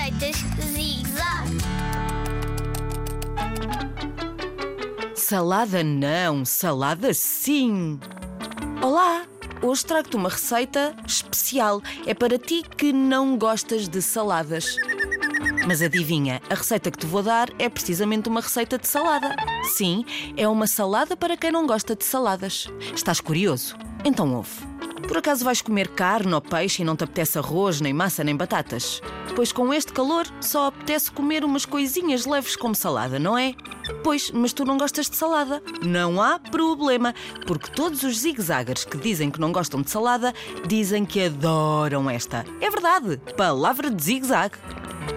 Receitas Zig Zag. Salada não, salada sim. Olá, hoje trago-te uma receita especial. É para ti que não gostas de saladas. Mas adivinha, a receita que te vou dar é precisamente uma receita de salada. Sim, é uma salada para quem não gosta de saladas. Estás curioso? Então ouve. Por acaso vais comer carne ou peixe e não te apetece arroz, nem massa, nem batatas? Pois com este calor só apetece comer umas coisinhas leves como salada, não é? Pois, mas tu não gostas de salada. Não há problema, porque todos os zigzaggers que dizem que não gostam de salada dizem que adoram esta. É verdade, palavra de zigzag.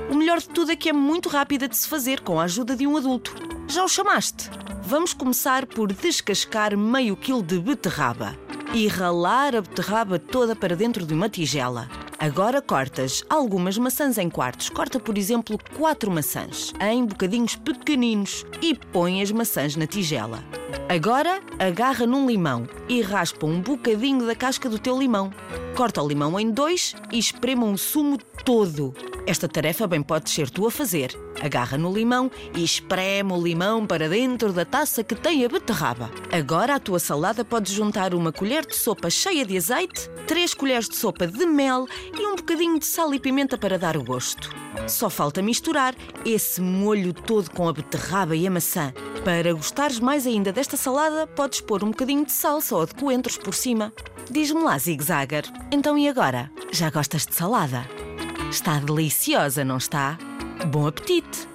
O melhor de tudo é que é muito rápida de se fazer com a ajuda de um adulto. Já o chamaste? Vamos começar por descascar meio quilo de beterraba e ralar a beterraba toda para dentro de uma tigela. Agora cortas algumas maçãs em quartos. Corta, por exemplo, quatro maçãs em bocadinhos pequeninos e põe as maçãs na tigela. Agora agarra num limão e raspa um bocadinho da casca do teu limão. Corta o limão em dois e esprema o sumo todo. Esta tarefa bem pode ser tu a fazer. Agarra no limão e espreme o limão para dentro da taça que tem a beterraba. Agora à tua salada podes juntar uma colher de sopa cheia de azeite, três colheres de sopa de mel e um bocadinho de sal e pimenta para dar o gosto. Só falta misturar esse molho todo com a beterraba e a maçã. Para gostares mais ainda desta salada, podes pôr um bocadinho de salsa ou de coentros por cima. Diz-me lá, zigzagger. Então e agora? Já gostas de salada? Está deliciosa, não está? Bom apetite!